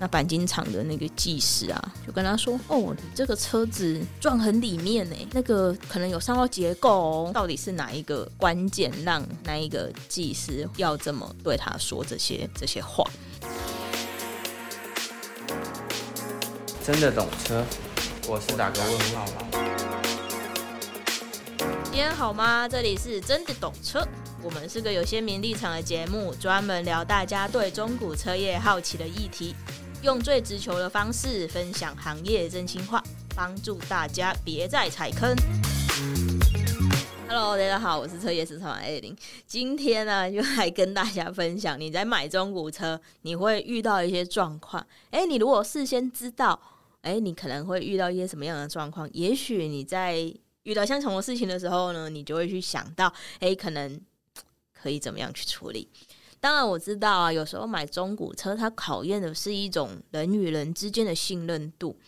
那钣金厂的那个技师啊，就跟他说：“哦，你这个车子撞很里面呢，那个可能有伤到结构哦。到底是哪一个关键让那一个技师要这么对他说这些这些话？”真的懂车，我是打个问号吧。今天好吗？这里是真的懂车，我们是个有鲜明立场的节目，专门聊大家对中古车业好奇的议题。用最直球的方式分享行业真心话，帮助大家别再踩坑。Hello，大家好，我是车业市场艾琳。今天呢，就来跟大家分享，你在买中古车，你会遇到一些状况。诶，你如果事先知道，诶，你可能会遇到一些什么样的状况？也许你在遇到相同的事情的时候呢，你就会去想到，诶，可能可以怎么样去处理。当然我知道啊，有时候买中古车，它考验的是一种人与人之间的信任度。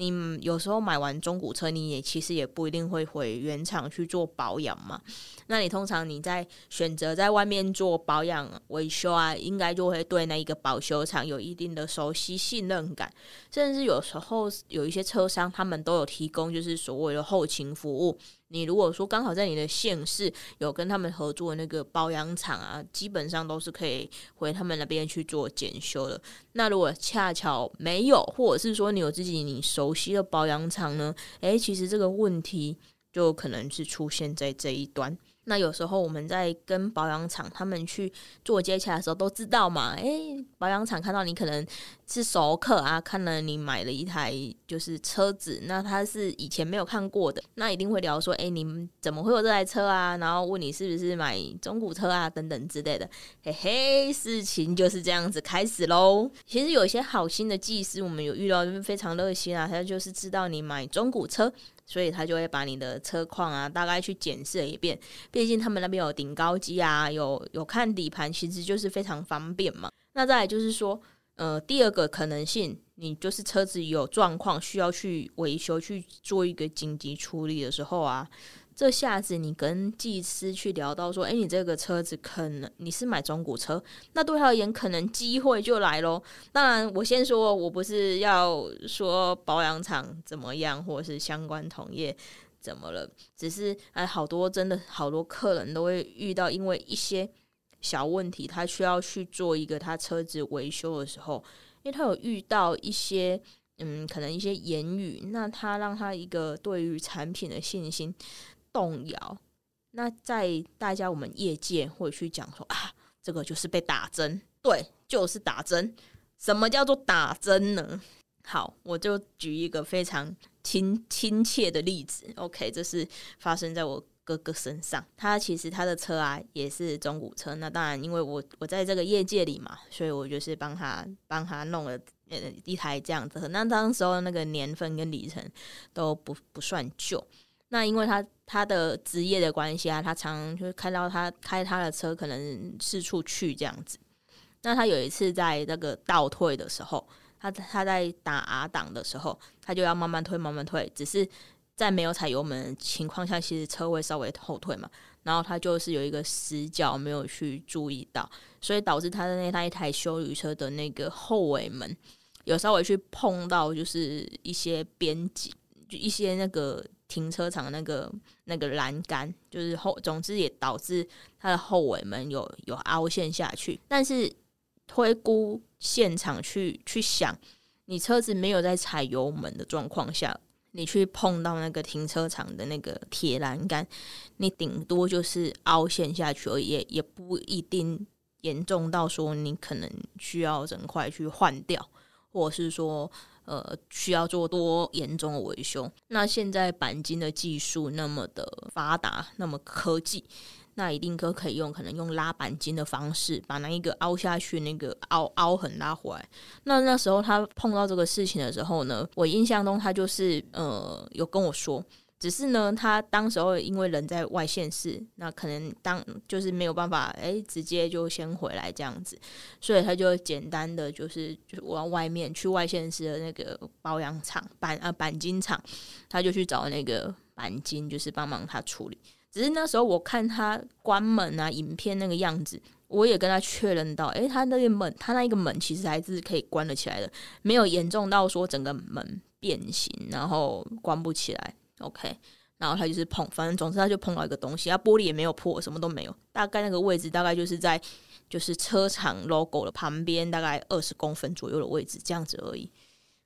你有时候买完中古车，你也其实也不一定会回原厂去做保养嘛。那你通常你在选择在外面做保养维修啊，应该就会对那一个保修厂有一定的熟悉信任感。甚至有时候有一些车商，他们都有提供就是所谓的后勤服务。你如果说刚好在你的县市有跟他们合作那个保养厂啊，基本上都是可以回他们那边去做检修的。那如果恰巧没有，或者是说你有自己你熟悉的保养厂呢？诶，其实这个问题就可能是出现在这一端。那有时候我们在跟保养厂他们去做接洽的时候，都知道嘛，诶、保养厂看到你可能是熟客啊，看了你买了一台就是车子，那他是以前没有看过的，那一定会聊说，诶、你们怎么会有这台车啊？然后问你是不是买中古车啊，等等之类的，嘿嘿，事情就是这样子开始喽。其实有一些好心的技师，我们有遇到就是非常热心啊，他就是知道你买中古车。所以他就会把你的车况啊，大概去检测一遍。毕竟他们那边有顶高机啊，有有看底盘，其实就是非常方便嘛。那再就是说，呃，第二个可能性，你就是车子有状况，需要去维修，去做一个紧急处理的时候啊。这下子你跟技师去聊到说，诶，你这个车子可能你是买中古车，那对他而言可能机会就来咯。当然，我先说，我不是要说保养厂怎么样，或者是相关同业怎么了，只是哎，好多真的好多客人都会遇到，因为一些小问题，他需要去做一个他车子维修的时候，因为他有遇到一些嗯，可能一些言语，那他让他一个对于产品的信心。动摇，那在大家我们业界会去讲说啊，这个就是被打针，对，就是打针。什么叫做打针呢？好，我就举一个非常亲亲切的例子。OK，这是发生在我哥哥身上。他其实他的车啊也是中古车。那当然，因为我我在这个业界里嘛，所以我就是帮他帮他弄了呃一台这样子。那当时候那个年份跟里程都不不算旧。那因为他他的职业的关系啊，他常常就看到他开他的车，可能四处去这样子。那他有一次在那个倒退的时候，他他在打 R 档的时候，他就要慢慢推慢慢推，只是在没有踩油门的情况下，其实车会稍微后退嘛。然后他就是有一个死角没有去注意到，所以导致他的那他一台休旅车的那个后尾门有稍微去碰到，就是一些边际，就一些那个。停车场那个那个栏杆，就是后，总之也导致它的后尾门有有凹陷下去。但是推估现场去去想，你车子没有在踩油门的状况下，你去碰到那个停车场的那个铁栏杆，你顶多就是凹陷下去而已，也也不一定严重到说你可能需要整块去换掉，或者是说。呃，需要做多严重的维修？那现在钣金的技术那么的发达，那么科技，那一定都可以用，可能用拉钣金的方式，把那一个凹下去那个凹凹痕拉回来。那那时候他碰到这个事情的时候呢，我印象中他就是呃有跟我说。只是呢，他当时候因为人在外县市，那可能当就是没有办法，哎、直接就先回来这样子，所以他就简单的就是就往外面去外县市的那个保养厂板啊钣金厂，他就去找那个钣金，就是帮忙他处理。只是那时候我看他关门啊，影片那个样子，我也跟他确认到，诶、他那个门，他那一个门其实还是可以关得起来的，没有严重到说整个门变形，然后关不起来。OK，然后他就是碰，反正总之他就碰到一个东西，他玻璃也没有破，什么都没有，大概那个位置大概就是在就是车厂 logo 的旁边，大概二十公分左右的位置，这样子而已。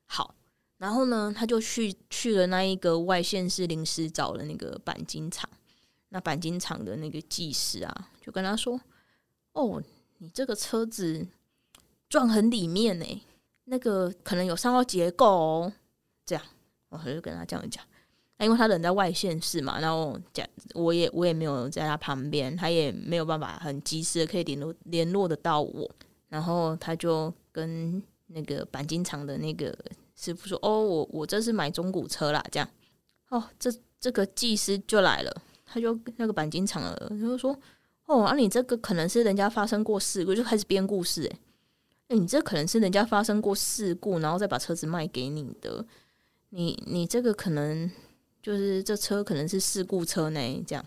好。然后呢，他就去去了那一个外县市临时找了那个钣金厂，那钣金厂的那个技师啊，就跟他说：“哦，你这个车子撞很里面呢，那个可能有伤到结构哦。”这样，我就跟他这样讲。那因为他人在外县市嘛，然后讲我也我也没有在他旁边，他也没有办法很及时的可以联络联络得到我，然后他就跟那个钣金厂的那个。师傅说：“哦，我我这是买中古车啦，这样。哦，这这个技师就来了，他就那个钣金厂的，他就说：哦，啊，你这个可能是人家发生过事故，就开始编故事，诶，诶，你这可能是人家发生过事故，然后再把车子卖给你的，你你这个可能就是这车可能是事故车呢，这样，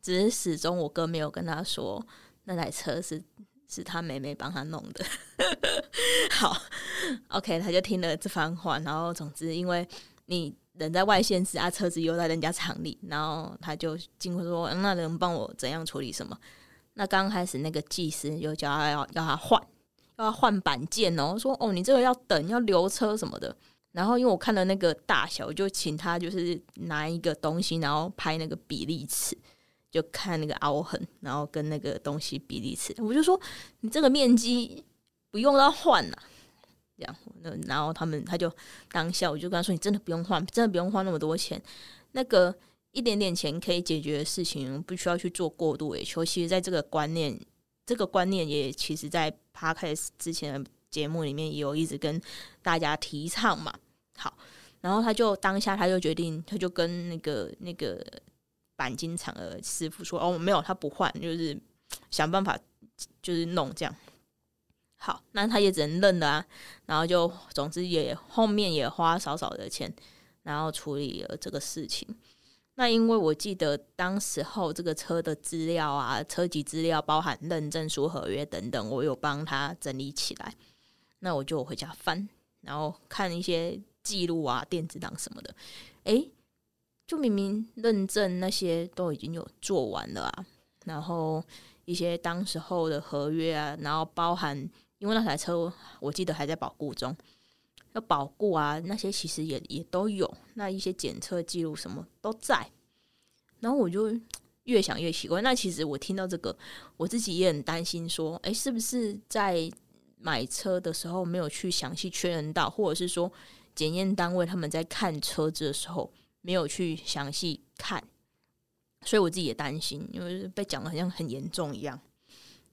只是始终我哥没有跟他说那台车是。”是他妹妹帮他弄的，好，OK，他就听了这番话，然后总之，因为你人在外县市啊，车子又在人家厂里，然后他就经过说，那能帮我怎样处理什么？那刚开始那个技师又叫他要要他换，要他换板件哦，说哦，你这个要等要留车什么的。然后因为我看了那个大小，就请他就是拿一个东西，然后拍那个比例尺。就看那个凹痕，然后跟那个东西比例尺，我就说你这个面积不用到换了，这样，那然后他们他就当下我就跟他说，你真的不用换，真的不用花那么多钱，那个一点点钱可以解决的事情，不需要去做过度维修。其实，在这个观念，这个观念也其实在趴开始之前节目里面也有一直跟大家提倡嘛。好，然后他就当下他就决定，他就跟那个那个。钣金厂的师傅说：“哦，没有，他不换，就是想办法，就是弄这样。好，那他也只能认了啊。然后就，总之也后面也花少少的钱，然后处理了这个事情。那因为我记得当时候这个车的资料啊，车籍资料包含认证书、合约等等，我有帮他整理起来。那我就回家翻，然后看一些记录啊、电子档什么的。诶。就明明认证那些都已经有做完了啊，然后一些当时候的合约啊，然后包含因为那台车我记得还在保固中，要保固啊，那些其实也也都有，那一些检测记录什么都在，然后我就越想越奇怪。那其实我听到这个，我自己也很担心，说，诶，是不是在买车的时候没有去详细确认到，或者是说检验单位他们在看车子的时候。没有去详细看，所以我自己也担心，因为被讲的好像很严重一样。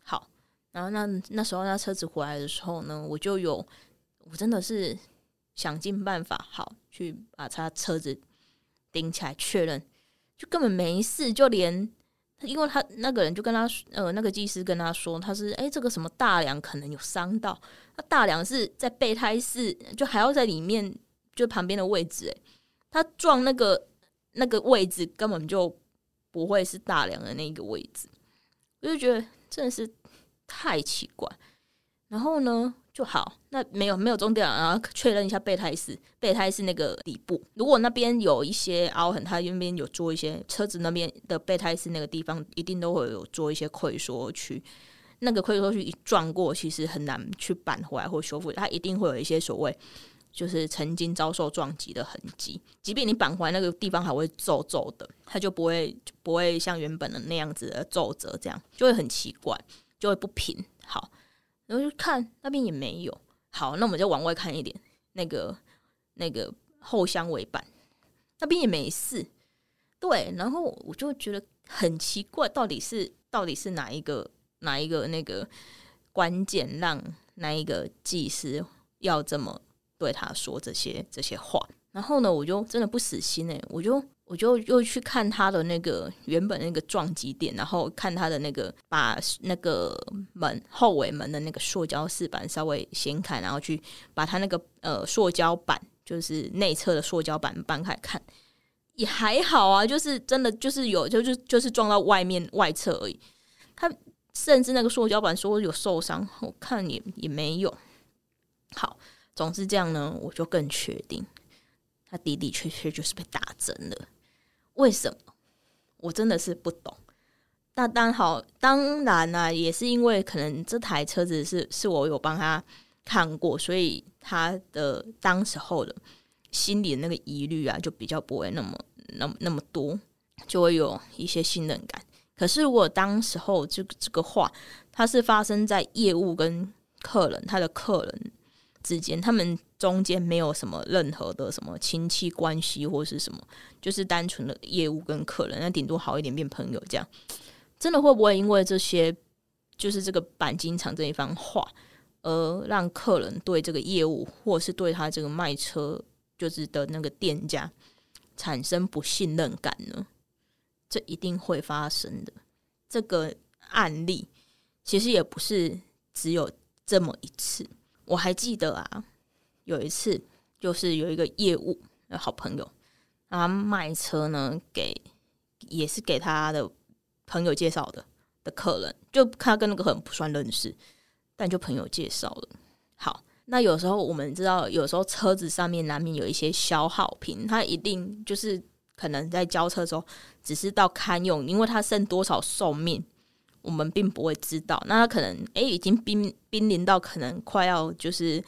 好，然后那那时候那车子回来的时候呢，我就有，我真的是想尽办法，好去把他车子顶起来确认，就根本没事，就连因为他那个人就跟他说呃那个技师跟他说，他是哎这个什么大梁可能有伤到，那大梁是在备胎室，就还要在里面就旁边的位置哎。他撞那个那个位置根本就不会是大梁的那个位置，我就觉得真的是太奇怪。然后呢，就好，那没有没有终点，然后确认一下备胎室，备胎室那个底部，如果那边有一些凹痕，它那边有做一些车子那边的备胎室那个地方，一定都会有做一些溃缩区。那个溃缩区一撞过，其实很难去扳回来或修复，它一定会有一些所谓。就是曾经遭受撞击的痕迹，即便你扳回来那个地方还会皱皱的，它就不会不会像原本的那样子的皱褶，这样就会很奇怪，就会不平。好，然后就看那边也没有。好，那我们就往外看一点，那个那个后箱尾板那边也没事。对，然后我就觉得很奇怪，到底是到底是哪一个哪一个那个关键让那一个技师要这么。对他说这些这些话，然后呢，我就真的不死心哎，我就我就又去看他的那个原本那个撞击点，然后看他的那个把那个门后尾门的那个塑胶饰板稍微掀开，然后去把他那个呃塑胶板，就是内侧的塑胶板搬开看，也还好啊，就是真的就是有就就就是撞到外面外侧而已。他甚至那个塑胶板说有受伤，我看也也没有。好，总之这样呢，我就更确定他的的确确就是被打针了。为什么？我真的是不懂。那当好，当然啦、啊，也是因为可能这台车子是是我有帮他看过，所以他的当时候的心里那个疑虑啊，就比较不会那么那么那么多，就会有一些信任感。可是如果当时候这个这个话，它是发生在业务跟客人，他的客人之间，他们中间没有什么任何的什么亲戚关系或是什么，就是单纯的业务跟客人，那顶多好一点变朋友这样。真的会不会因为这些，就是这个钣金厂这一番话，而让客人对这个业务，或是对他这个卖车就是的那个店家产生不信任感呢？这一定会发生的。这个案例其实也不是只有这么一次。我还记得啊，有一次就是有一个业务的好朋友，他卖车呢，给也是给他的。朋友介绍的的客人，就他跟那个很不算认识，但就朋友介绍了。好，那有时候我们知道，有时候车子上面难免有一些消耗品，它一定就是可能在交车的时候，只是到堪用，因为它剩多少寿命，我们并不会知道。那它可能诶、已经濒濒临到可能快要就是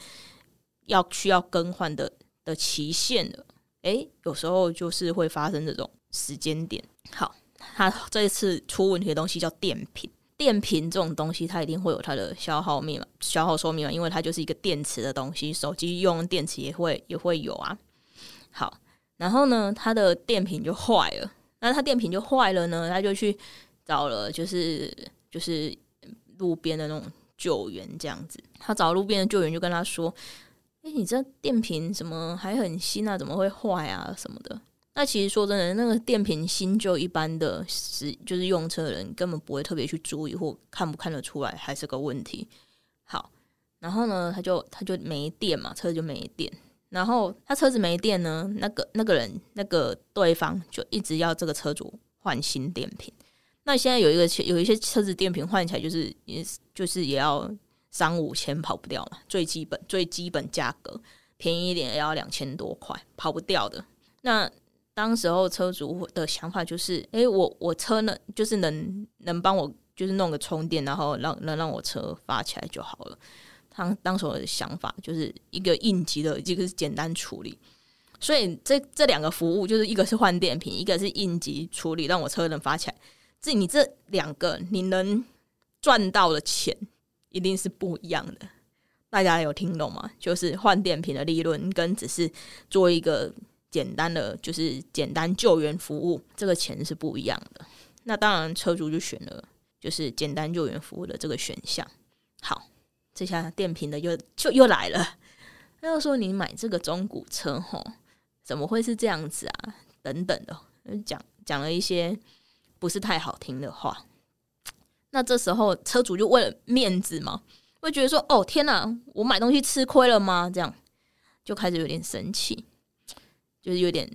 要需要更换的的期限了。诶、有时候就是会发生这种时间点。好。它这一次出问题的东西叫电瓶，电瓶这种东西它一定会有它的消耗密码、消耗寿命嘛，因为它就是一个电池的东西，手机用电池也会也会有啊。好，然后呢，它的电瓶就坏了，那它电瓶就坏了呢，他就去找了，就是就是路边的那种救援这样子。他找路边的救援就跟他说：“哎、你这电瓶怎么还很新啊？怎么会坏啊？什么的。”那其实说真的，那个电瓶新旧一般的是就是用车的人根本不会特别去注意或看不看得出来，还是个问题。好，然后呢，他就他就没电嘛，车子就没电。然后他车子没电呢，那个那个人那个对方就一直要这个车主换新电瓶。那现在有一个有一些车子电瓶换起来就是也就是也要三五千跑不掉嘛，最基本最基本价格便宜一点也要两千多块，跑不掉的。那当时候车主的想法就是，诶、我我车能就是能能帮我就是弄个充电，然后让能让我车发起来就好了。他当时候的想法就是一个应急的，一个是简单处理。所以这这两个服务就是一个是换电瓶，一个是应急处理，让我车能发起来。这你这两个你能赚到的钱一定是不一样的。大家有听懂吗？就是换电瓶的利润跟只是做一个。简单的就是简单救援服务，这个钱是不一样的。那当然，车主就选了就是简单救援服务的这个选项。好，这下电瓶的又就又来了。他又说：“你买这个中古车，吼，怎么会是这样子啊？”等等的，讲讲了一些不是太好听的话。那这时候车主就为了面子嘛，会觉得说：“哦，天哪，我买东西吃亏了吗？”这样就开始有点生气。就是有点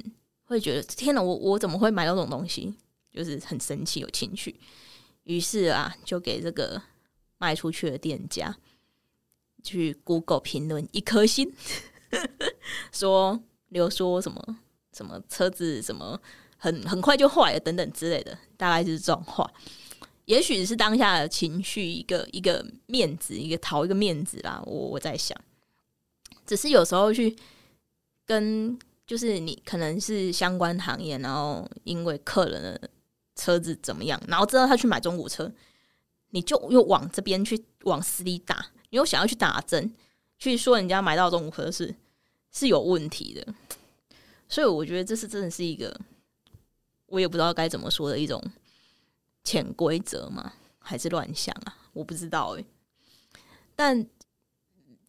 会觉得天哪，我我怎么会买到这种东西？就是很生气，有情绪。于是啊，就给这个卖出去的店家去 Google 评论一颗星，说留说什么什么车子什么很很快就坏了等等之类的，大概就是这种话。也许是当下的情绪，一个一个面子，一个讨一个面子啦。我我在想，只是有时候去跟。就是你可能是相关行业，然后因为客人的车子怎么样，然后知道他去买中古车，你就又往这边去往死里打，你又想要去打针，去说人家买到中古车是是有问题的，所以我觉得这是真的是一个我也不知道该怎么说的一种潜规则嘛，还是乱想啊？我不知道诶、但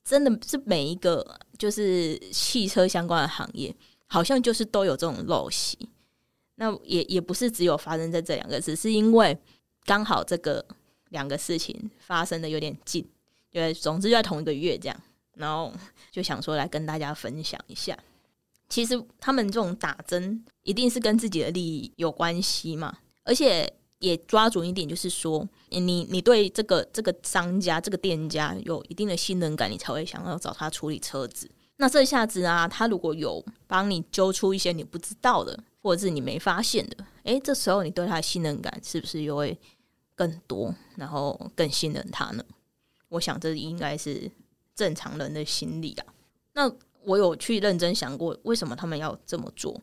真的是每一个就是汽车相关的行业。好像就是都有这种陋习，那也也不是只有发生在这两个，只是因为刚好这个两个事情发生的有点近，对，总之就在同一个月这样，然后就想说来跟大家分享一下。其实他们这种打针一定是跟自己的利益有关系嘛，而且也抓准一点，就是说你你对这个这个商家这个店家有一定的信任感，你才会想要找他处理车子。那这下子啊，他如果有帮你揪出一些你不知道的，或者是你没发现的，诶，这时候你对他的信任感是不是又会更多，然后更信任他呢？我想这应该是正常人的心理啊。那我有去认真想过，为什么他们要这么做？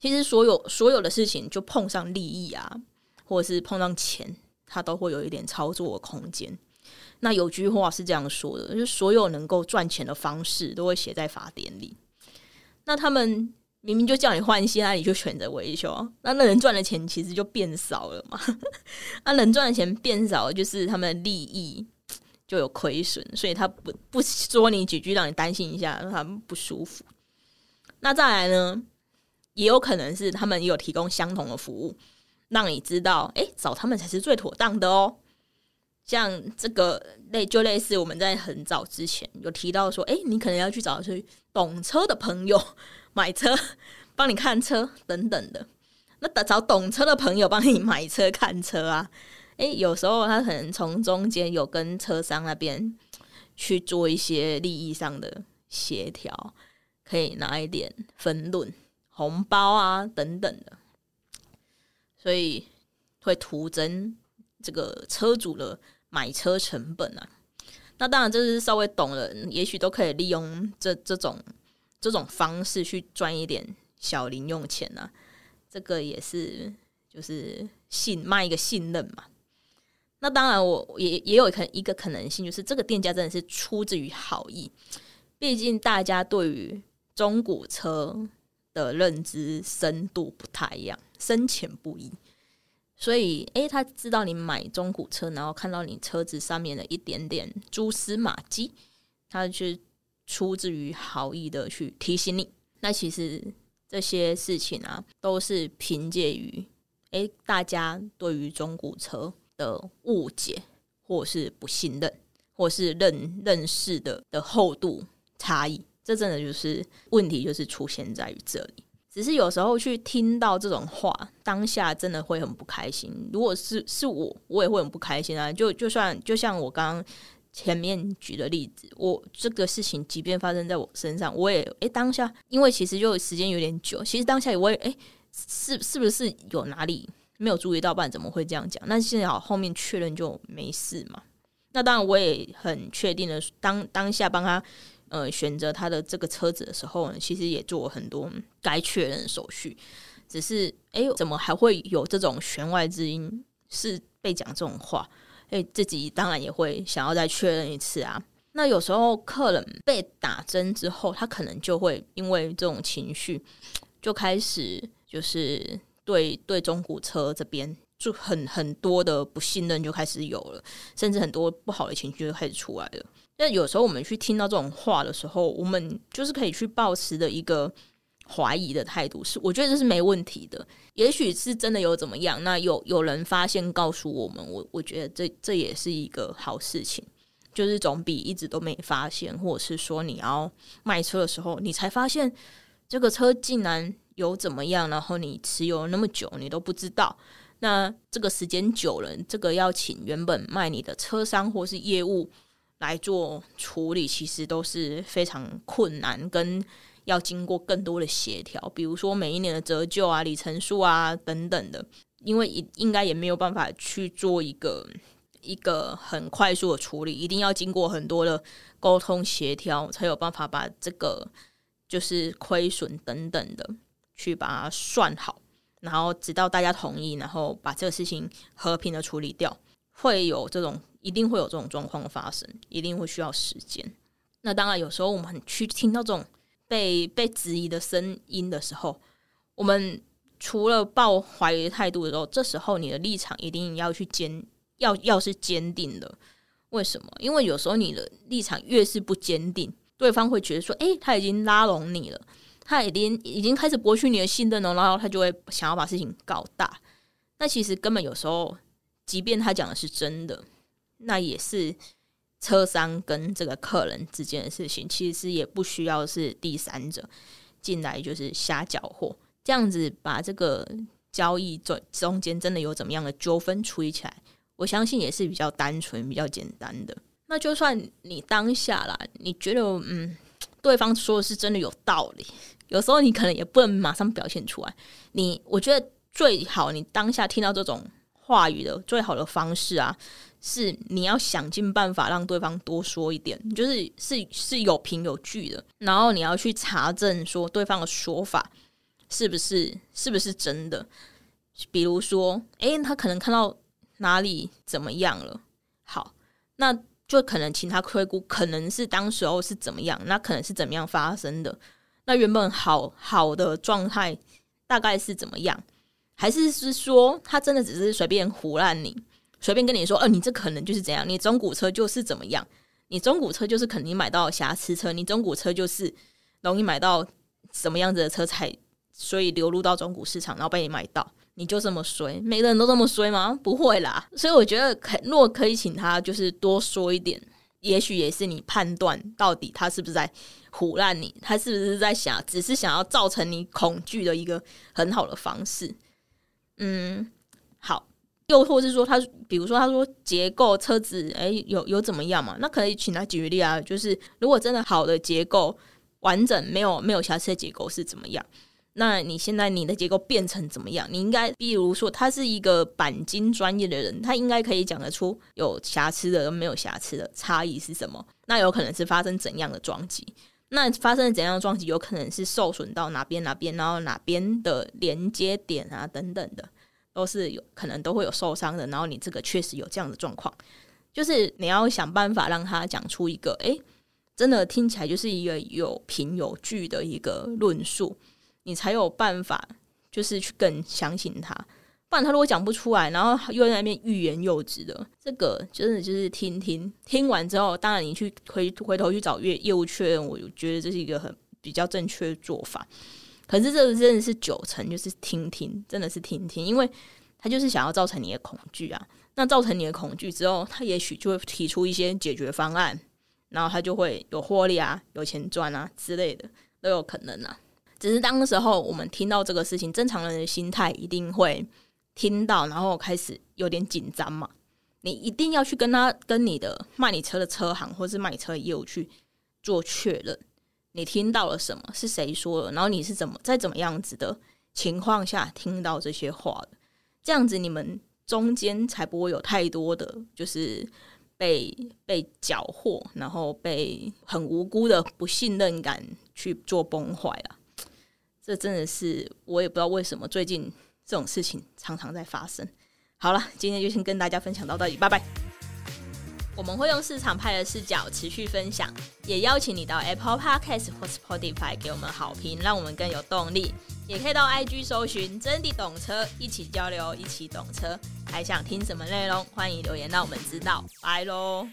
其实所有所有的事情，就碰上利益啊，或者是碰上钱，它都会有一点操作的空间。那有句话是这样说的，就是所有能够赚钱的方式都会写在法典里。那他们明明就叫你换新，那你就选择维修，那那人赚的钱其实就变少了嘛？那人赚的钱变少，就是他们的利益。就有亏损，所以他不不说你几句，让你担心一下，让他们不舒服。那再来呢，也有可能是他们有提供相同的服务，让你知道，哎、找他们才是最妥当的哦。像这个类就类似我们在很早之前有提到说，哎、你可能要去找去懂车的朋友买车，帮你看车等等的。那找懂车的朋友帮你买车看车啊。诶，有时候他可能从中间有跟车商那边去做一些利益上的协调，可以拿一点分润、红包啊等等的，所以会徒增这个车主的买车成本啊。那当然，这是稍微懂的人，也许都可以利用这这种这种方式去赚一点小零用钱啊。这个也是就是信卖一个信任嘛。那当然，我也也有可一个可能性，就是这个店家真的是出自于好意。毕竟大家对于中古车的认知深度不太一样，深浅不一。所以，诶、欸，他知道你买中古车，然后看到你车子上面的一点点蛛丝马迹，他就出自于好意的去提醒你。那其实这些事情啊，都是凭借于诶大家对于中古车。的误解，或是不信任，或是认认识的的厚度差异，这真的就是问题，就是出现在于这里。只是有时候去听到这种话，当下真的会很不开心。如果是是我，我也会很不开心啊。就就算就像我刚刚前面举的例子，我这个事情即便发生在我身上，我也诶、当下，因为其实就时间有点久，其实当下我也诶、是是不是有哪里？没有注意到，不然怎么会这样讲？那幸好后面确认就没事嘛。那当然，我也很确定的，当当下帮他呃选择他的这个车子的时候呢，其实也做很多该确认的手续。只是，哎，怎么还会有这种弦外之音？是被讲这种话？哎，自己当然也会想要再确认一次啊。那有时候客人被打针之后，他可能就会因为这种情绪，就开始就是。对对，中古车这边就很很多的不信任就开始有了，甚至很多不好的情绪就开始出来了。那有时候我们去听到这种话的时候，我们就是可以去抱持的一个怀疑的态度，是我觉得这是没问题的。也许是真的有怎么样，那有有人发现告诉我们，我我觉得这这也是一个好事情，就是总比一直都没发现，或者是说你要卖车的时候，你才发现这个车竟然。有怎么样？然后你持有那么久，你都不知道。那这个时间久了，这个要请原本卖你的车商或是业务来做处理，其实都是非常困难，跟要经过更多的协调。比如说每一年的折旧啊、里程数啊等等的，因为应应该也没有办法去做一个一个很快速的处理，一定要经过很多的沟通协调，才有办法把这个就是亏损等等的。去把它算好，然后直到大家同意，然后把这个事情和平的处理掉，会有这种一定会有这种状况发生，一定会需要时间。那当然，有时候我们去听到这种被被质疑的声音的时候，我们除了抱怀疑态度的时候，这时候你的立场一定要去坚，要要是坚定的。为什么？因为有时候你的立场越是不坚定，对方会觉得说：“诶，他已经拉拢你了。”他已经已经开始博取你的信任了，然后他就会想要把事情搞大。那其实根本有时候，即便他讲的是真的，那也是车商跟这个客人之间的事情，其实也不需要是第三者。进来就是瞎搅和，这样子把这个交易中中间真的有怎么样的纠纷处理起来，我相信也是比较单纯、比较简单的。那就算你当下啦，你觉得嗯，对方说的是真的有道理，有时候你可能也不能马上表现出来。你我觉得最好你当下听到这种话语的最好的方式啊，是你要想尽办法让对方多说一点，就是是是有凭有据的，然后你要去查证说对方的说法是不是是不是真的。比如说，诶，他可能看到哪里怎么样了，好，那。就可能请他推估，可能是当时候是怎么样，那可能是怎么样发生的？那原本好好的状态大概是怎么样？还是是说他真的只是随便胡烂你，随便跟你说，呃，你这可能就是怎样？你中古车就是怎么样？你中古车就是肯定买到瑕疵车，你中古车就是容易买到什么样子的车才，所以流入到中古市场，然后被你买到。你就这么衰？每个人都这么衰吗？不会啦。所以我觉得可，如果可以请他就是多说一点，也许也是你判断到底他是不是在唬烂你，他是不是在想，只是想要造成你恐惧的一个很好的方式。嗯，好。又或是说他，比如说他说结构车子，哎、有有怎么样嘛？那可以请他举例啊。就是如果真的好的结构完整，没有没有瑕疵的结构是怎么样？那你现在你的结构变成怎么样？你应该，比如说，他是一个钣金专业的人，他应该可以讲得出有瑕疵的跟没有瑕疵的差异是什么。那有可能是发生怎样的撞击？那发生怎样的撞击？有可能是受损到哪边哪边，然后哪边的连接点啊等等的，都是有可能都会有受伤的。然后你这个确实有这样的状况，就是你要想办法让他讲出一个，诶，真的听起来就是一个有凭有据的一个论述。你才有办法，就是去更相信他。不然他如果讲不出来，然后又在那边欲言又止的，这个真的就是听听听完之后，当然你去回回头去找业业务确认，我觉得这是一个很比较正确的做法。可是这个真的是九成，就是听听，真的是听听，因为他就是想要造成你的恐惧啊。那造成你的恐惧之后，他也许就会提出一些解决方案，然后他就会有获利啊，有钱赚啊之类的，都有可能啊。只是当时候我们听到这个事情，正常人的心态一定会听到，然后开始有点紧张嘛。你一定要去跟他、跟你的卖你车的车行，或是卖车的业务去做确认，你听到了什么？是谁说的？然后你是怎么在怎么样子的情况下听到这些话的？这样子你们中间才不会有太多的，就是被被缴获，然后被很无辜的不信任感去做崩坏了。这真的是我也不知道为什么最近这种事情常常在发生。好了，今天就先跟大家分享到这里，拜拜。我们会用市场派的视角持续分享，也邀请你到 Apple Podcast 或 Spotify 给我们好评，让我们更有动力。也可以到 IG 搜寻“真的懂车”，一起交流，一起懂车。还想听什么内容？欢迎留言让我们知道。拜喽。